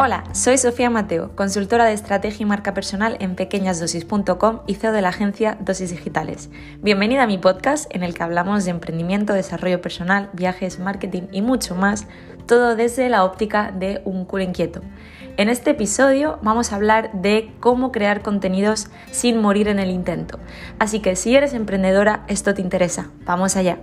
Hola, soy Sofía Mateo, consultora de estrategia y marca personal en pequeñasdosis.com y CEO de la agencia Dosis Digitales. Bienvenida a mi podcast en el que hablamos de emprendimiento, desarrollo personal, viajes, marketing y mucho más, todo desde la óptica de un culo inquieto. En este episodio vamos a hablar de cómo crear contenidos sin morir en el intento. Así que si eres emprendedora, esto te interesa. Vamos allá.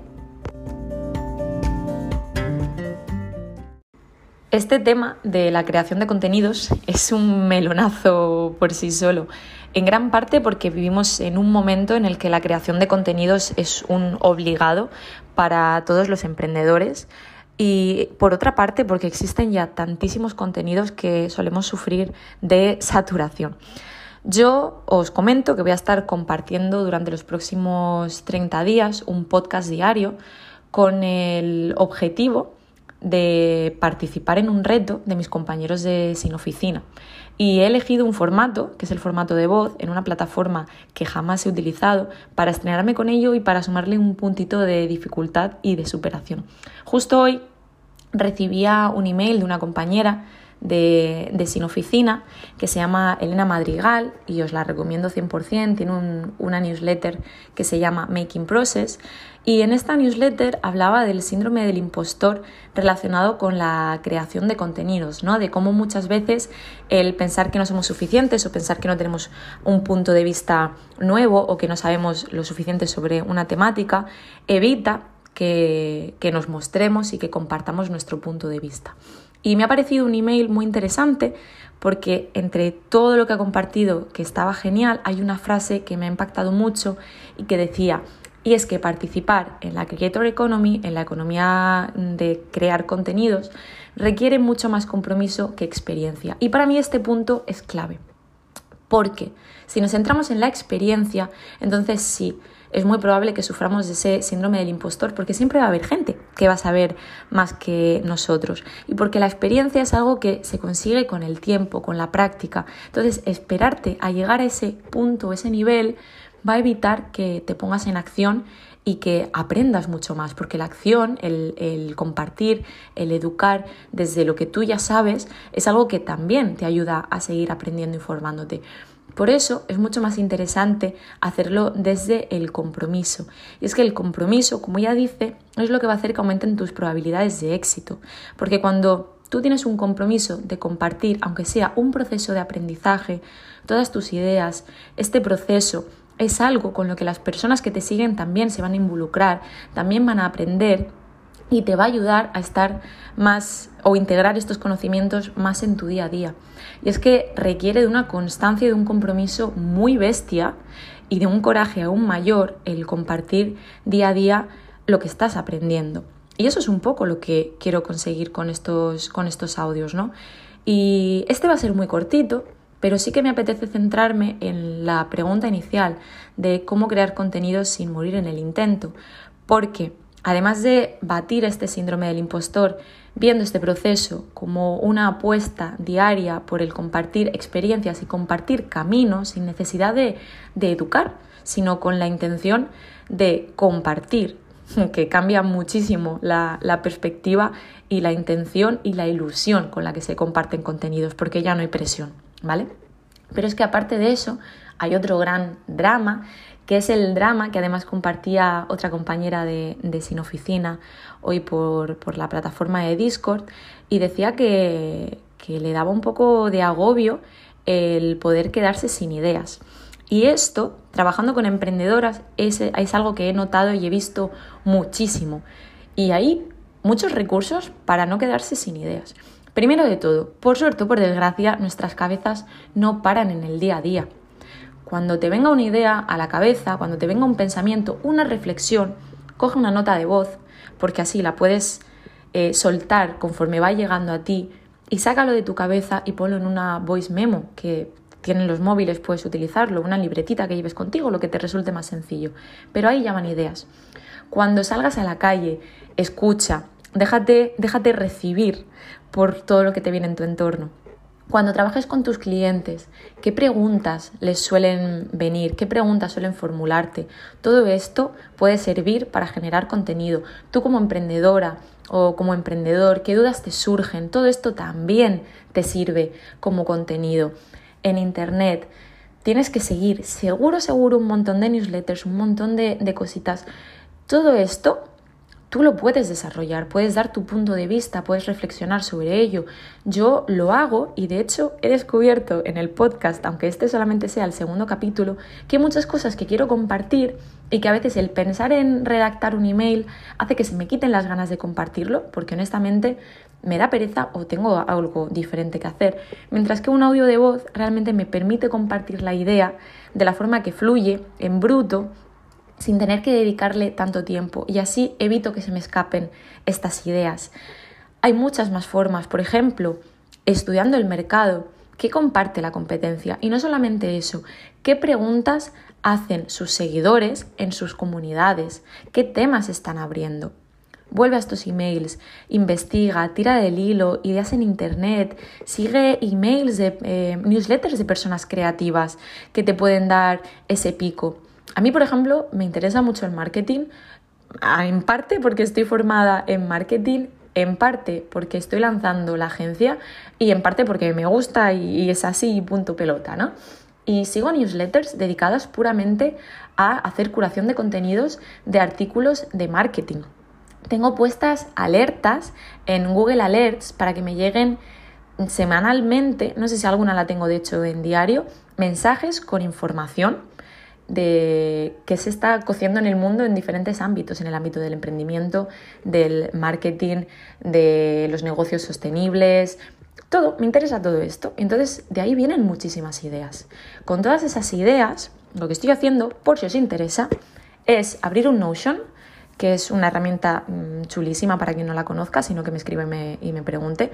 Este tema de la creación de contenidos es un melonazo por sí solo, en gran parte porque vivimos en un momento en el que la creación de contenidos es un obligado para todos los emprendedores y por otra parte porque existen ya tantísimos contenidos que solemos sufrir de saturación. Yo os comento que voy a estar compartiendo durante los próximos 30 días un podcast diario con el objetivo de participar en un reto de mis compañeros de Sin Oficina. Y he elegido un formato, que es el formato de voz, en una plataforma que jamás he utilizado, para estrenarme con ello y para sumarle un puntito de dificultad y de superación. Justo hoy recibía un email de una compañera de, de, Sin Oficina que se llama Elena Madrigal y os la recomiendo 100%. Tiene una newsletter que se llama Making Process y en esta newsletter hablaba del síndrome del impostor relacionado con la creación de contenidos, ¿no? De cómo muchas veces el pensar que no somos suficientes o pensar que no tenemos un punto de vista nuevo o que no sabemos lo suficiente sobre una temática evita que, que nos mostremos y que compartamos nuestro punto de vista. Y me ha parecido un email muy interesante porque entre todo lo que ha compartido, que estaba genial, hay una frase que me ha impactado mucho y que decía, y es que participar en la Creator Economy, en la economía de crear contenidos, requiere mucho más compromiso que experiencia. Y para mí este punto es clave. Porque si nos centramos en la experiencia, entonces sí, es muy probable que suframos ese síndrome del impostor, porque siempre va a haber gente que va a saber más que nosotros. Y porque la experiencia es algo que se consigue con el tiempo, con la práctica. Entonces, esperarte a llegar a ese punto, ese nivel, va a evitar que te pongas en acción y que aprendas mucho más, porque la acción, el, compartir, el educar desde lo que tú ya sabes, es algo que también te ayuda a seguir aprendiendo y formándote. Por eso es mucho más interesante hacerlo desde el compromiso. Y es que el compromiso, como ya dice, es lo que va a hacer que aumenten tus probabilidades de éxito. Porque cuando tú tienes un compromiso de compartir, aunque sea un proceso de aprendizaje, todas tus ideas, este proceso es algo con lo que las personas que te siguen también se van a involucrar, también van a aprender y te va a ayudar a estar más o integrar estos conocimientos más en tu día a día. Y es que requiere de una constancia y de un compromiso muy bestia y de un coraje aún mayor el compartir día a día lo que estás aprendiendo. Y eso es un poco lo que quiero conseguir con estos, con estos audios, ¿no? Y este va a ser muy cortito, pero sí que me apetece centrarme en la pregunta inicial de cómo crear contenidos sin morir en el intento, porque además de batir este síndrome del impostor, viendo este proceso como una apuesta diaria por el compartir experiencias y compartir caminos sin necesidad de, educar, sino con la intención de compartir, que cambia muchísimo la, perspectiva y la intención y la ilusión con la que se comparten contenidos, porque ya no hay presión. ¿Vale? Pero es que aparte de eso, hay otro gran drama, que es el drama que además compartía otra compañera de, Sin Oficina hoy por, la plataforma de Discord, y decía que, le daba un poco de agobio el poder quedarse sin ideas. Y esto, trabajando con emprendedoras, es, es algo que he notado y he visto muchísimo. Y hay muchos recursos para no quedarse sin ideas. Primero de todo, por suerte o por desgracia, nuestras cabezas no paran en el día a día. Cuando te venga una idea a la cabeza, cuando te venga un pensamiento, una reflexión, coge una nota de voz, porque así la puedes eh, soltar conforme va llegando a ti y sácalo de tu cabeza y ponlo en una voice memo que tienen los móviles, puedes utilizarlo, una libretita que lleves contigo, lo que te resulte más sencillo. Pero ahí llaman ideas. Cuando salgas a la calle, escucha, Déjate, déjate recibir por todo lo que te viene en tu entorno. Cuando trabajes con tus clientes, ¿qué preguntas les suelen venir? ¿Qué preguntas suelen formularte? Todo esto puede servir para generar contenido. Tú como emprendedora o como emprendedor, qué dudas te surgen. Todo esto también te sirve como contenido. En Internet tienes que seguir seguro, seguro un montón de newsletters, un montón de, de cositas. Todo esto tú lo puedes desarrollar, puedes dar tu punto de vista, puedes reflexionar sobre ello. Yo lo hago y de hecho he descubierto en el podcast, aunque este solamente sea el segundo capítulo, que hay muchas cosas que quiero compartir y que a veces el pensar en redactar un email hace que se me quiten las ganas de compartirlo, porque honestamente me da pereza o tengo algo diferente que hacer, mientras que un audio de voz realmente me permite compartir la idea de la forma que fluye, en bruto, sin tener que dedicarle tanto tiempo y así evito que se me escapen estas ideas. Hay muchas más formas, por ejemplo, estudiando el mercado, ¿qué comparte la competencia? Y no solamente eso, ¿qué preguntas hacen sus seguidores en sus comunidades? ¿Qué temas están abriendo? Vuelve a estos emails, investiga, tira del hilo, ideas en internet, sigue emails de eh, newsletters de personas creativas que te pueden dar ese pico. A mí, por ejemplo, me interesa mucho el marketing, en parte porque estoy formada en marketing, en parte porque estoy lanzando la agencia y en parte porque me gusta y, es así, punto pelota, ¿no? Y sigo newsletters dedicadas puramente a hacer curación de contenidos de artículos de marketing. Tengo puestas alertas en Google Alerts para que me lleguen semanalmente, no sé si alguna la tengo de hecho en diario, mensajes con información de que se está cociendo en el mundo en diferentes ámbitos, en el ámbito del emprendimiento, del marketing, de los negocios sostenibles, todo, me interesa todo esto. Entonces, de ahí vienen muchísimas ideas. Con todas esas ideas, lo que estoy haciendo, por si os interesa, es abrir un Notion que es una herramienta mm, chulísima para quien no la conozca, sino que me escribe y me pregunte.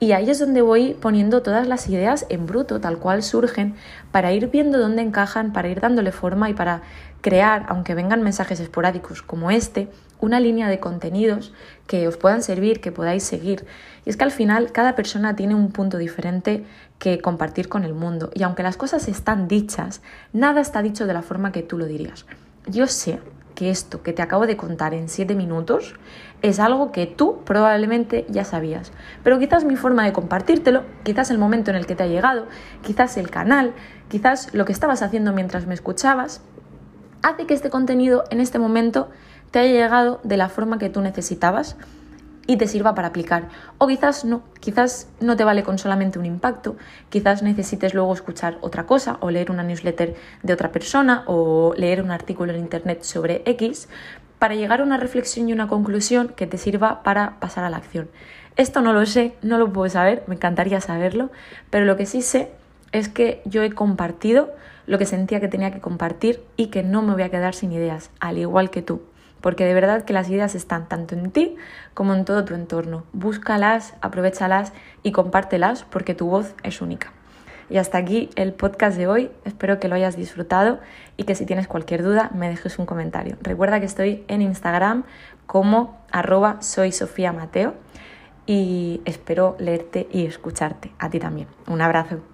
Y ahí es donde voy poniendo todas las ideas en bruto, tal cual surgen, para ir viendo dónde encajan, para ir dándole forma y para crear, aunque vengan mensajes esporádicos como este, una línea de contenidos que os puedan servir, que podáis seguir. Y es que al final cada persona tiene un punto diferente que compartir con el mundo. Y aunque las cosas están dichas, nada está dicho de la forma que tú lo dirías. Yo sé que esto que te acabo de contar en 7 minutos es algo que tú probablemente ya sabías. Pero quizás mi forma de compartírtelo, quizás el momento en el que te ha llegado, quizás el canal, quizás lo que estabas haciendo mientras me escuchabas, hace que este contenido en este momento te haya llegado de la forma que tú necesitabas y te sirva para aplicar. O quizás no, quizás no te vale con solamente un impacto, quizás necesites luego escuchar otra cosa o leer una newsletter de otra persona o leer un artículo en internet sobre X para llegar a una reflexión y una conclusión que te sirva para pasar a la acción. Esto no lo sé, no lo puedo saber, me encantaría saberlo, pero lo que sí sé es que yo he compartido lo que sentía que tenía que compartir y que no me voy a quedar sin ideas, al igual que tú porque de verdad que las ideas están tanto en ti como en todo tu entorno. Búscalas, aprovechalas y compártelas porque tu voz es única. Y hasta aquí el podcast de hoy. Espero que lo hayas disfrutado y que si tienes cualquier duda me dejes un comentario. Recuerda que estoy en Instagram como arroba soy Sofía Mateo y espero leerte y escucharte. A ti también. Un abrazo.